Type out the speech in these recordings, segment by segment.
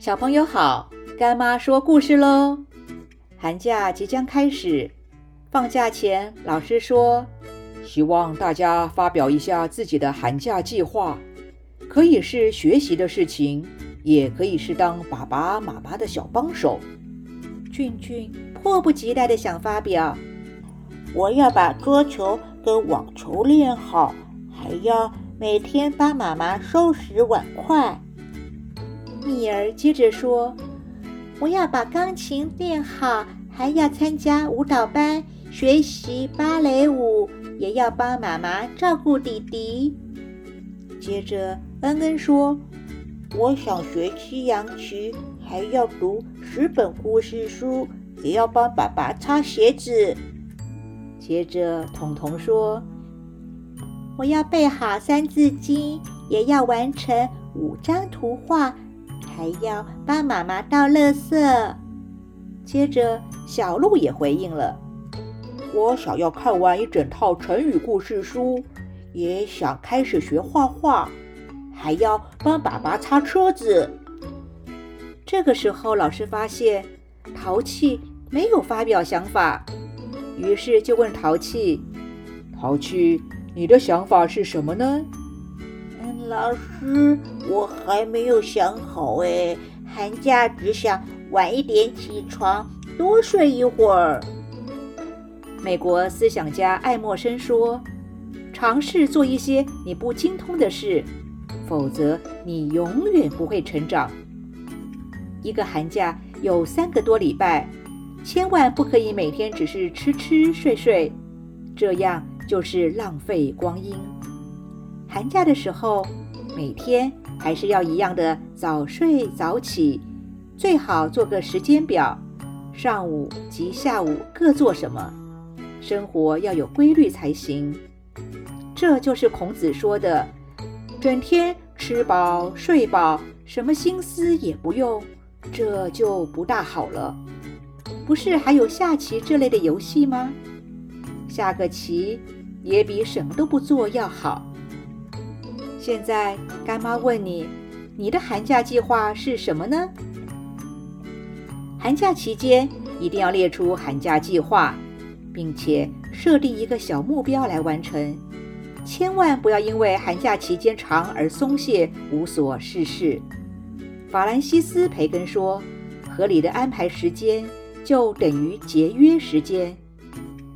小朋友好，干妈说故事喽。寒假即将开始，放假前，老师说，希望大家发表一下自己的寒假计划，可以是学习的事情，也可以是当爸爸妈妈的小帮手。俊俊迫不及待地想发表，我要把桌球跟网球练好，还要每天帮妈妈收拾碗筷。蜜儿接着说。我要把钢琴练好，还要参加舞蹈班，学习芭蕾舞，也要帮妈妈照顾弟弟。接着，恩恩说：“我想学西洋棋，还要读十本故事书，也要帮爸爸擦鞋子。”接着，彤彤说：“我要背好《三字经》，也要完成五张图画。”还要帮妈妈倒垃圾。接着，小鹿也回应了：“我想要看完一整套成语故事书，也想开始学画画，还要帮爸爸擦车子。”这个时候，老师发现淘气没有发表想法，于是就问淘气：“淘气，你的想法是什么呢？”老师，我还没有想好哎，寒假只想晚一点起床，多睡一会儿。美国思想家爱默生说：“尝试做一些你不精通的事，否则你永远不会成长。”一个寒假有三个多礼拜，千万不可以每天只是吃吃睡睡，这样就是浪费光阴。寒假的时候。每天还是要一样的早睡早起，最好做个时间表，上午及下午各做什么，生活要有规律才行。这就是孔子说的：“整天吃饱睡饱，什么心思也不用，这就不大好了。”不是还有下棋这类的游戏吗？下个棋也比什么都不做要好。现在干妈问你，你的寒假计划是什么呢？寒假期间一定要列出寒假计划，并且设定一个小目标来完成。千万不要因为寒假期间长而松懈，无所事事。法兰西斯·培根说：“合理的安排时间，就等于节约时间。”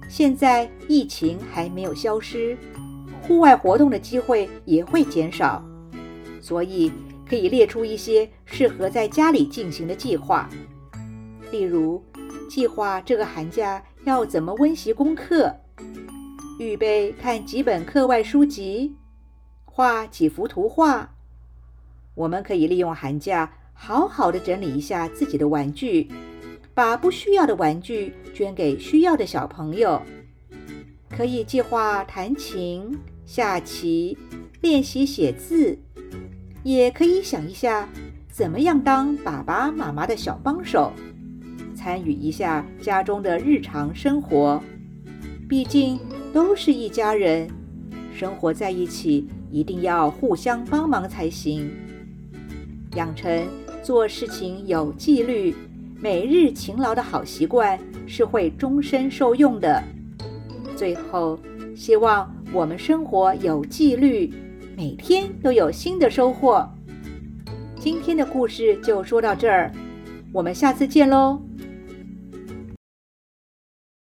现在疫情还没有消失。户外活动的机会也会减少，所以可以列出一些适合在家里进行的计划。例如，计划这个寒假要怎么温习功课，预备看几本课外书籍，画几幅图画。我们可以利用寒假好好的整理一下自己的玩具，把不需要的玩具捐给需要的小朋友。可以计划弹琴。下棋、练习写字，也可以想一下怎么样当爸爸妈妈的小帮手，参与一下家中的日常生活。毕竟都是一家人，生活在一起一定要互相帮忙才行。养成做事情有纪律、每日勤劳的好习惯，是会终身受用的。最后，希望。我们生活有纪律，每天都有新的收获。今天的故事就说到这儿，我们下次见喽。